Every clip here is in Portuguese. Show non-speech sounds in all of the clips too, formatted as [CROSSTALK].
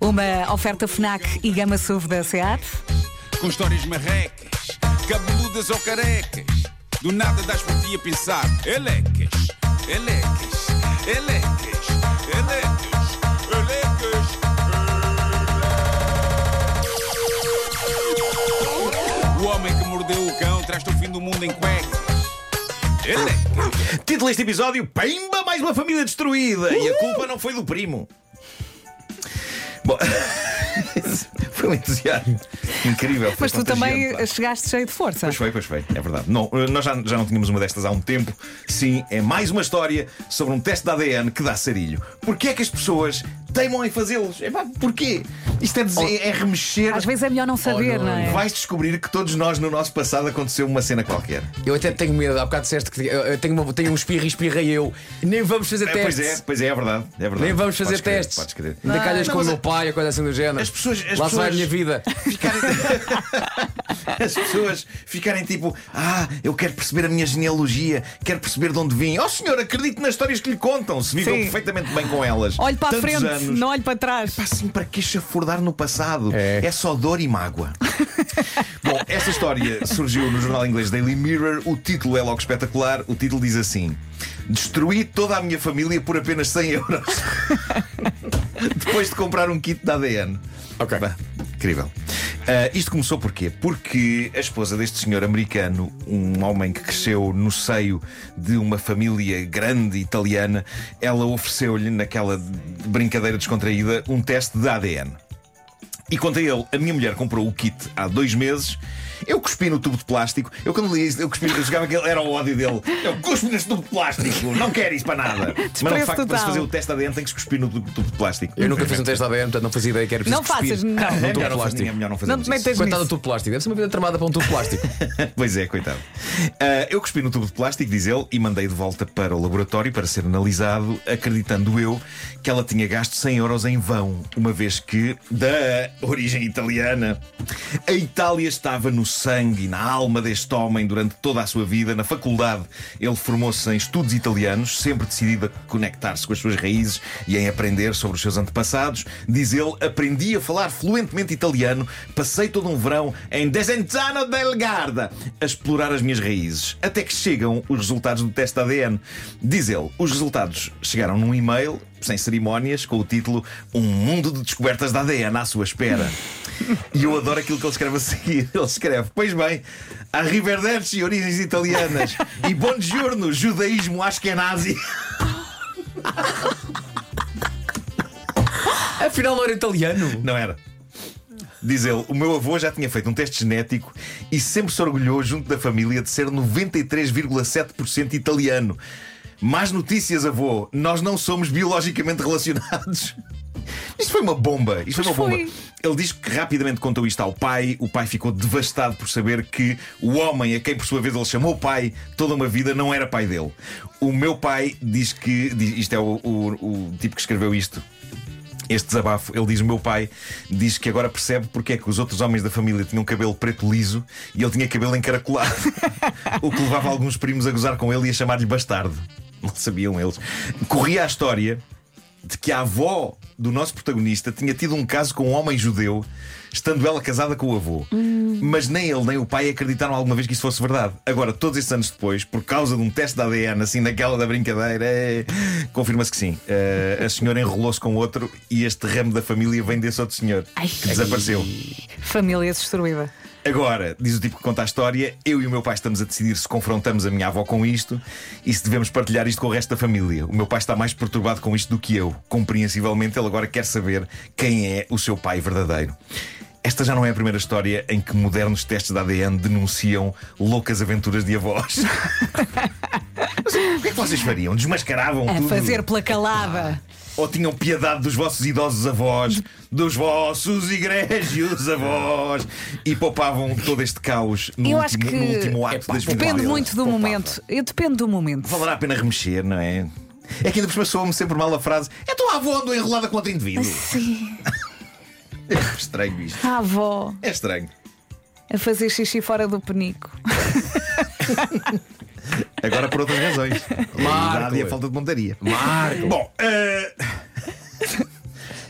Uma oferta FNAC e Gama SUV da SEAT. com histórias marrecas, cabeludas ou carecas. Do nada das por ti a pensar, elecas, elecas, elecas, elecas, elecas. O homem que mordeu o cão traz-te o fim do mundo em cuecas. Elecas. Título deste episódio: Pimba, mais uma família destruída! E a culpa não foi do primo. Bom, [LAUGHS] foi um entusiasmo incrível. Mas tu também chegaste cheio de força. Pois foi, pois foi, é verdade. Não, nós já, já não tínhamos uma destas há um tempo. Sim, é mais uma história sobre um teste de ADN que dá sarilho. Porquê é que as pessoas teimam em fazê-los? É porquê? Isto é, dizer, é remexer. Às vezes é melhor não saber, não, não é? Vais descobrir que todos nós no nosso passado aconteceu uma cena qualquer. Eu até tenho medo, há bocado disseste que eu tenho, uma, tenho um espirro e espirrei eu. Nem vamos fazer É, pois testes. é, pois é, é verdade. É verdade. Nem vamos fazer Podes testes. Podes crer. Ainda calhas Não, com o meu a- pai ou coisa assim do género. As pessoas- as Lá vai a pessoas- minha vida. ficarem... [LAUGHS] As pessoas ficarem tipo, ah, eu quero perceber a minha genealogia, quero perceber de onde vim. Oh senhor, acredite nas histórias que lhe contam, se viveu Sim. perfeitamente bem com elas. Olhe para a Tantos frente, anos. Não olhe para trás. Pá, assim, para que chafurdar no passado? É. só dor e mágoa. [LAUGHS] Bom, esta história surgiu no jornal inglês Daily Mirror. O título é logo espetacular. O título diz assim: Destruí toda a minha família por apenas 100 euros. [LAUGHS] Depois de comprar um kit de ADN. Ok. Bah, incrível. Ah, isto começou porquê? Porque a esposa deste senhor americano, um homem que cresceu no seio de uma família grande italiana, ela ofereceu-lhe, naquela brincadeira descontraída, um teste de ADN. E conta ele, a minha mulher comprou o kit há dois meses. Eu cuspi no tubo de plástico. Eu quando li isso, eu cuspi, eu jogava que ele era o ódio dele. Eu cuspo neste tubo de plástico, não quero isso para nada. [LAUGHS] Mas não, de facto, para se fazer o teste de ADN tem que se cuspir no tubo tubo de plástico. Eu nunca fiz um teste de ADN, portanto não fazia ideia que era preciso Não faças, cuspir. não. É Num tubo melhor de não, fazer, plástico. é melhor não Não fazermos te metas Coitado do nisso. tubo de plástico. Deve ser uma vida tramada para um tubo de plástico. [LAUGHS] Pois é, coitado. Ah, eu cuspi no tubo de plástico, diz ele, e mandei de volta para o laboratório para ser analisado, acreditando eu que ela tinha gasto 100 euros em vão, uma vez que, da origem italiana, a Itália estava no sangue e na alma deste homem durante toda a sua vida. Na faculdade, ele formou-se em estudos italianos, sempre decidido a conectar-se com as suas raízes e em aprender sobre os seus antepassados. Diz ele, aprendi a falar fluentemente italiano, passei todo um verão em Desenzano del Garda a explorar as minhas raízes. Até que chegam os resultados do teste ADN. Diz ele, os resultados chegaram num e-mail, sem cerimónias, com o título Um mundo de descobertas de ADN à sua espera. E eu adoro aquilo que ele escreve a seguir. [LAUGHS] Ele escreve: Pois bem, Arrivederci, origens italianas, e Buongiorno, judaísmo askenazi. [LAUGHS] Afinal não era italiano. Não era. Diz ele, o meu avô já tinha feito um teste genético e sempre se orgulhou, junto da família, de ser 93,7% italiano. Más notícias, avô, nós não somos biologicamente relacionados. [LAUGHS] Isto foi uma bomba. Isto foi uma bomba. foi. Ele diz que rapidamente contou isto ao pai. O pai ficou devastado por saber que o homem a quem, por sua vez, ele chamou pai toda uma vida não era pai dele. O meu pai diz que. diz- Isto é o, o- o tipo que escreveu isto este desabafo. Ele diz: O meu pai diz que agora percebe porque é que os outros homens da família tinham cabelo preto liso e ele tinha cabelo encaracolado. [LAUGHS] o que levava alguns primos a gozar com ele e a chamar-lhe bastardo. [LAUGHS] Não sabiam eles. Corria a história de que a avó do nosso protagonista tinha tido um caso com um homem judeu, estando ela casada com o avô. Mas nem ele nem o pai acreditaram alguma vez que isso fosse verdade. Agora, todos esses anos depois, por causa de um teste de ADN, assim, naquela da brincadeira, é, confirma-se que sim. Eh, a senhora enrolou-se com outro e este ramo da família vem desse outro senhor Ai. que desapareceu. Família destruída. Agora, diz o tipo que conta a história, eu e o meu pai estamos a decidir se confrontamos a minha avó com isto e se devemos partilhar isto com o resto da família. O meu pai está mais perturbado com isto do que eu. Compreensivelmente, ele agora quer saber quem é o seu pai verdadeiro. Esta já não é a primeira história em que modernos testes de ADN denunciam loucas aventuras de avós. [LAUGHS] Mas o que é que vocês fariam? Desmascaravam A tudo? fazer pela calada. Ou tinham piedade dos vossos idosos avós, dos vossos egrégios avós, e poupavam todo este caus no, Eu último, acho que no último ato Epá, das Depende muito do momento. Eu depende do momento. Valerá a pena remexer, não é? É que ainda soa-me sempre mal a frase: É tua avó andou enrolada com outro indivíduo. Sim. [LAUGHS] É estranho isto. A avó É estranho. a fazer xixi fora do penico. [LAUGHS] Agora por outras razões. A idade e a falta de montaria. Marco. Bom, eh, [LAUGHS]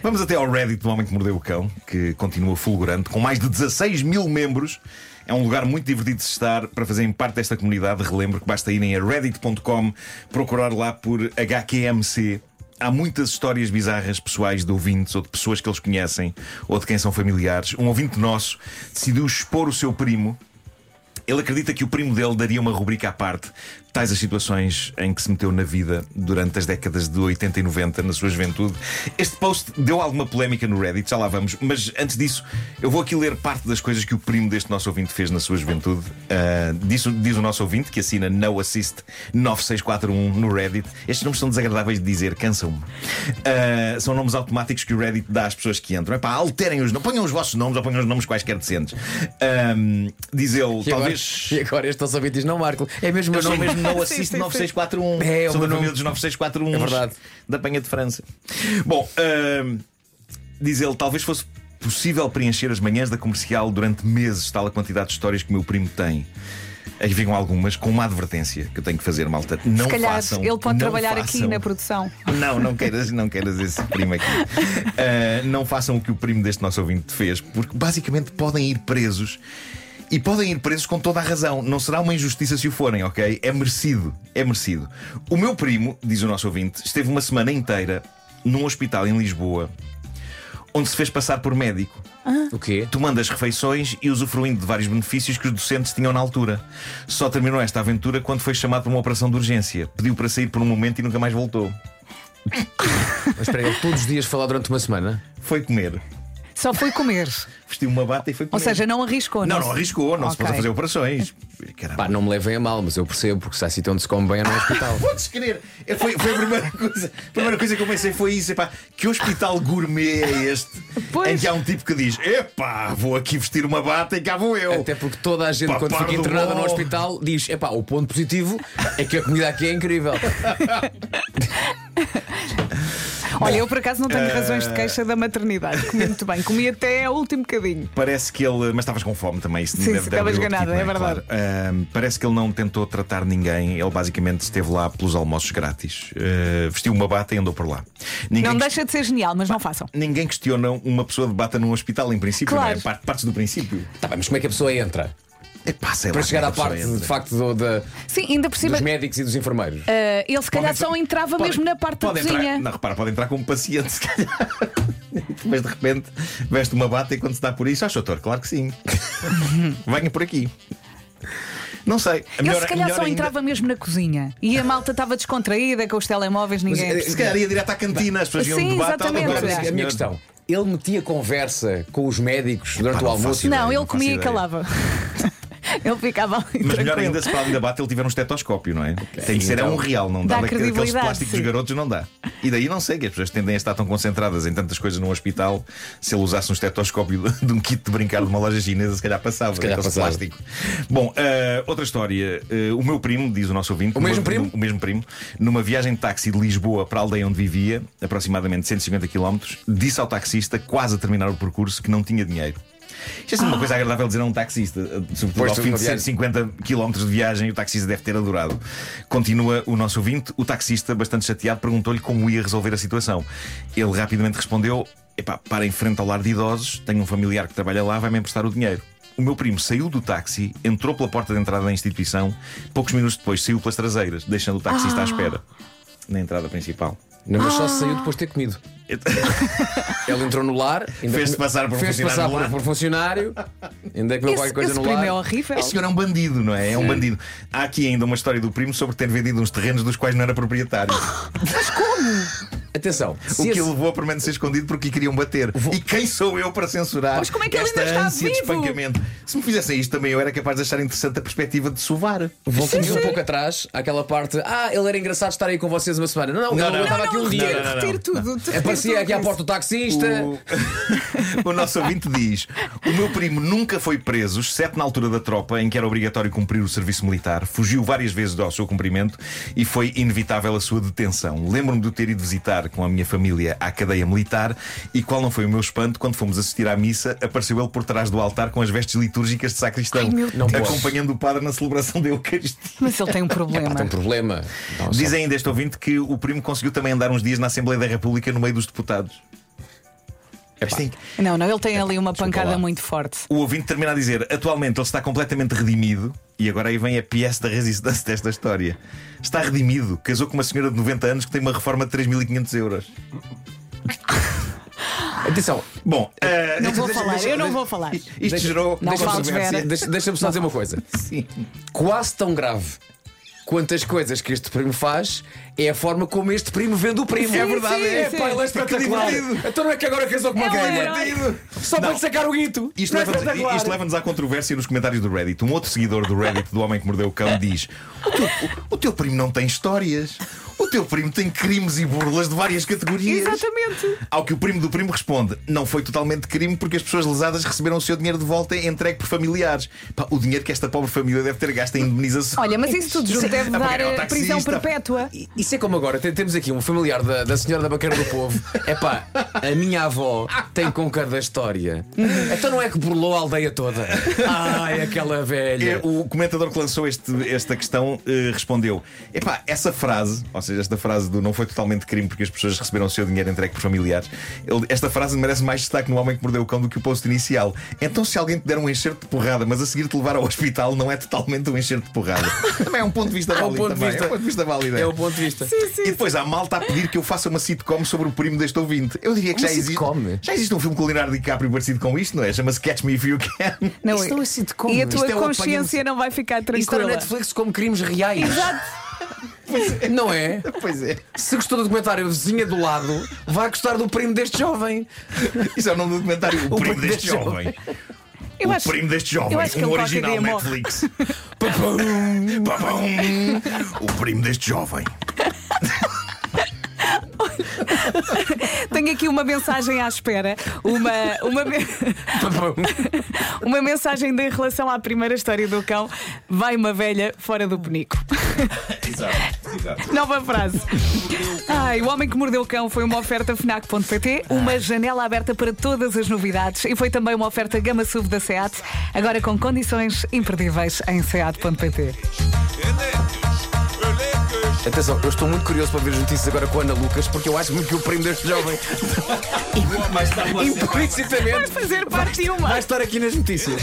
Vamos até ao Reddit do Homem que Mordeu o Cão, que continua fulgurante, com mais de 16 mil membros. É um lugar muito divertido de estar para fazerem parte desta comunidade. Relembro que basta irem a reddit.com, procurar lá por HQMC. Há muitas histórias bizarras pessoais de ouvintes ou de pessoas que eles conhecem ou de quem são familiares. Um ouvinte nosso decidiu expor o seu primo. Ele acredita que o primo dele daria uma rubrica à parte, tais as situações em que se meteu na vida durante as décadas de 80 e 90, na sua juventude. Este post deu alguma polémica no Reddit, já lá vamos, mas antes disso, eu vou aqui ler parte das coisas que o primo deste nosso ouvinte fez na sua juventude. Uh, diz, diz o nosso ouvinte, que assina No Assist 9641 no Reddit. Estes nomes são desagradáveis de dizer, cansam-me. Uh, são nomes automáticos que o Reddit dá às pessoas que entram. Epá, alterem os nomes, ponham os vossos nomes ou ponham os nomes quaisquer decentes. Um, diz ele, E talvez. Agora, e agora este nosso ouvinte diz: Não, Marco, é mesmo Eu o nome. Assisto [LAUGHS] sim, 9641. É, o Sou da família dos 9641. É verdade. Da Penha de França. Bom, ahm, diz ele, talvez fosse possível preencher as manhãs da comercial durante meses, tal a quantidade de histórias que o meu primo tem. Aí ficam algumas com uma advertência que eu tenho que fazer, malta. Não Se calhar façam, ele pode não trabalhar aqui façam. na produção. Não, não queiras, não queiras esse primo aqui. [LAUGHS] Ah, não façam o que o primo deste nosso ouvinte fez, porque basicamente podem ir presos. E podem ir presos com toda a razão. Não será uma injustiça se o forem, ok? É merecido. É merecido. O meu primo, diz o nosso ouvinte, esteve uma semana inteira num hospital em Lisboa onde se fez passar por médico, O quê? tomando as refeições e usufruindo de vários benefícios que os docentes tinham na altura. Só terminou esta aventura quando foi chamado para uma operação de urgência. Pediu para sair por um momento e nunca mais voltou. Mas espera, ele todos os dias falar durante uma semana. Foi comer. Só foi comer. [LAUGHS] Vestiu uma bata e foi comer. Ou seja, não arriscou. não, não arriscou, não se pôs a fazer operações. [LAUGHS] Caramba. Pá, não me levem a mal, mas eu percebo, porque se há sítio onde se come bem é no hospital. [LAUGHS] Podes querer. É, Foi, foi a primeira coisa. A primeira coisa que eu pensei foi isso. Epá, que hospital gourmet é este? Pois. Em que há um tipo que diz: Epá, vou aqui vestir uma bata e cá vou eu. Até porque toda a gente, Pá, quando fica internada no bom. hospital, diz: epá, o ponto positivo é que a comida aqui é incrível. Olha, eu por acaso não tenho razões de queixa da maternidade. Comi muito bem. Comi até o último bocadinho. Parece que ele. Mas estavas com fome também. Isso Sim, estavas ganada, tipo, é não verdade. Claro. Ahm, parece que ele não tentou tratar ninguém. Ele basicamente esteve lá pelos almoços grátis. Ah, vestiu uma bata e andou por lá. Ninguém Não que- deixa de ser genial, mas não façam. Ninguém questiona uma pessoa de bata num hospital, em princípio, Claro. não é? Parte- Partes do princípio. Tá bem, mas como é que a pessoa entra? Epá, sei Para lá chegar é à parte, de facto, do- da- Sim, ainda por cima. dos médicos e dos enfermeiros. eh, ele se calhar Pode só entrar- entrava pode- mesmo na parte da pode cozinha. Entrar, não, repara, pode entrar como paciente, [LAUGHS] se calhar. Mas de repente veste uma bata e quando se dá por isso, ah, doutor, claro que sim. [LAUGHS] Venha por aqui. Não sei. A Ele melhor- se calhar melhor só ainda- entrava mesmo na cozinha. E a malta estava descontraída com os telemóveis, ninguém. eh, Se calhar ia direto à cantina, as pessoas iam Sim, de bata. exatamente. Agora, a minha questão: ele metia conversa com os médicos durante não o almoço? faço ideia. não, não ele faço comia e ideia. calava. Ele ficava ali. Mas melhor tranquilo. ainda se para além da bata ele tiver um estetoscópio, não é? Tem que ser é então- um real, não dá, Dá daquele- aqueles credibilidade, plásticos sim. garotos, não dá. E daí não sei que as pessoas tendem a estar tão concentradas em tantas coisas num hospital. Se ele usasse um estetoscópio [LAUGHS] de, um kit de brincar de uma loja chinesa, se calhar passava. calhar daqueles passava. plástico. Bom, ah, outra história. Ah, o meu primo, diz o nosso ouvinte, O mesmo primo? O mesmo primo, numa viagem de táxi de Lisboa para a aldeia onde vivia, aproximadamente 150 km, disse ao taxista, quase a terminar o percurso, que não tinha dinheiro. Isto é sempre uma coisa agradável dizer a um taxista, sobretudo Pois, ao fim de viagem. 150 km de viagem, o taxista deve ter adorado. Continua o nosso ouvinte. O taxista, bastante chateado, perguntou-lhe como ia resolver a situação. Ele rapidamente respondeu: Epá, para em frente ao lar de idosos, tenho um familiar que trabalha lá, vai-me emprestar o dinheiro. O meu primo saiu do táxi, entrou pela porta de entrada da instituição, poucos minutos depois saiu pelas traseiras, deixando o taxista à espera. Na entrada principal. Não, mas só saiu depois de ter comido. [LAUGHS] Ele entrou no lar, Fez-se passar por um fez-se funcionário passar por, por funcionário, ainda comeu Esse, qualquer coisa esse no primo lar. é horrível. Este senhor é um bandido, não é? É um bandido. Há aqui ainda uma história do primo sobre ter vendido uns terrenos dos quais não era proprietário. [GASPS] Atenção, O que esse- o levou a permanecer escondido porque queriam bater. E quem sou eu para censurar Mas como é que ele esta ainda está ânsia de vivo? espancamento? Se me fizessem isto também eu era capaz de achar interessante a perspectiva de sovar. Voltamos um pouco atrás àquela parte. Ah, ele era engraçado estar aí com vocês uma semana. Não, não, ele não, não, aqui um não, dia. retiro, não, não. retiro tudo. Aparecia tudo aqui à porta o taxista. O... [LAUGHS] o nosso ouvinte diz: O meu primo nunca foi preso, exceto na altura da tropa, em que era obrigatório cumprir o serviço militar. Fugiu várias vezes ao seu cumprimento e foi inevitável a sua detenção. Lembro-me de o ter ido visitar com a minha família à cadeia militar e qual não foi o meu espanto quando fomos assistir à missa, apareceu ele por trás do altar com as vestes litúrgicas de sacristão, Ai, meu Não Deus. acompanhando o padre na celebração da Eucaristia. Mas ele tem um problema. Tem um problema. Não, só- Diz ainda este ouvinte que o primo conseguiu também andar uns dias na Assembleia da República no meio dos deputados. Mas tem- Não, não, ele tem ali uma pancada muito forte. O ouvinte termina a dizer: atualmente ele está completamente redimido. E agora aí vem a pièce da resistência desta história. Está redimido, casou com uma senhora de 90 anos que tem uma reforma de 3.500 euros. [LAUGHS] Atenção, Bom, eh, Não vou deixa- falar, deixa- eu não vou falar. Isto Deixa- gerou. Não deixa- deixa-me só dizer uma coisa. [LAUGHS] Sim. Quase tão grave quanto as coisas que este primo faz é a forma como este primo vende o primo. Sim, é verdade, sim, é sim. pá, ele é espetacular. Então não é que agora casou com uma É um ganha. Só para lhe sacar o guito. Isto Não é leva-nos espetacular. isto leva-nos à controvérsia nos comentários do Reddit. Um outro seguidor do Reddit, do Homem que Mordeu o Cão, diz: o teu, o- o teu primo não tem histórias. O teu primo tem crimes e burlas de várias categorias. Exatamente. Ao que o primo do primo responde: Não foi totalmente crime porque as pessoas lesadas receberam o seu dinheiro de volta entregue por familiares. Pá, o dinheiro que esta pobre família deve ter gasto em indenização. Olha, mas isso tudo junto deve [LAUGHS] A dar eh, prisão perpétua. Isso é como agora, tem- temos aqui um familiar da, da senhora da Baqueira do Povo. [LAUGHS] É pá, a minha avó tem com cada história. Então não é que burlou a aldeia toda. Ai, aquela É, velha. o comentador que lançou este- esta questão eh, respondeu: Epá, essa frase, ou seja, esta frase do não foi totalmente crime porque as pessoas receberam o seu dinheiro entregue por familiares, ele- esta frase merece mais destaque no Homem que Mordeu o Cão do que o post inicial. Então, se alguém te der um enxerto de porrada, mas a seguir te levar ao hospital, não é totalmente um enxerto de porrada. [LAUGHS] Também é um ponto de vista É um válido. ponto de também, vista. É um ponto de vista válido. É o ponto de vista. E depois há malta a pedir que eu faça uma sitcom sobre o primo deste ouvinte. Eu diria que Uma já existe. sitcom? Já existe um filme com o Leonardo DiCaprio parecido com isto, não é? Chama-se Catch Me If You Can. Não, Isto não é sitcom. E a Isto tua é o consciência não vai ficar Isto está no tranquila. Netflix como crimes reais. Exato. Não é? Pois é. Se gostou do documentário Vizinha do Lado, vai gostar do primo deste jovem. Isso é o nome do documentário. O, primo primo deste deste jovem. Eu o acho- primo deste jovem. eu acho que um original morre. Netflix. [LAUGHS] Papum, papum. [LAUGHS] o primo deste jovem. [LAUGHS] Tenho aqui uma mensagem à espera. Uma, uma, me- [LAUGHS] uma mensagem de, em relação à primeira história do cão. Vai uma velha fora do penico. Exato, exato. Nova frase. Ai, o Homem que Mordeu o Cão foi uma oferta FNAC.pt, uma janela aberta para todas as novidades e foi também uma oferta Gama SUV da SEAT, agora com condições imperdíveis em SEAT.pt. Atenção, eu estou muito curioso para ver as notícias agora com a Ana Lucas, porque eu acho muito que o primo deste jovem, lá [LAUGHS] Vai implicitamente, fazer parte de uma. vai estar aqui nas notícias.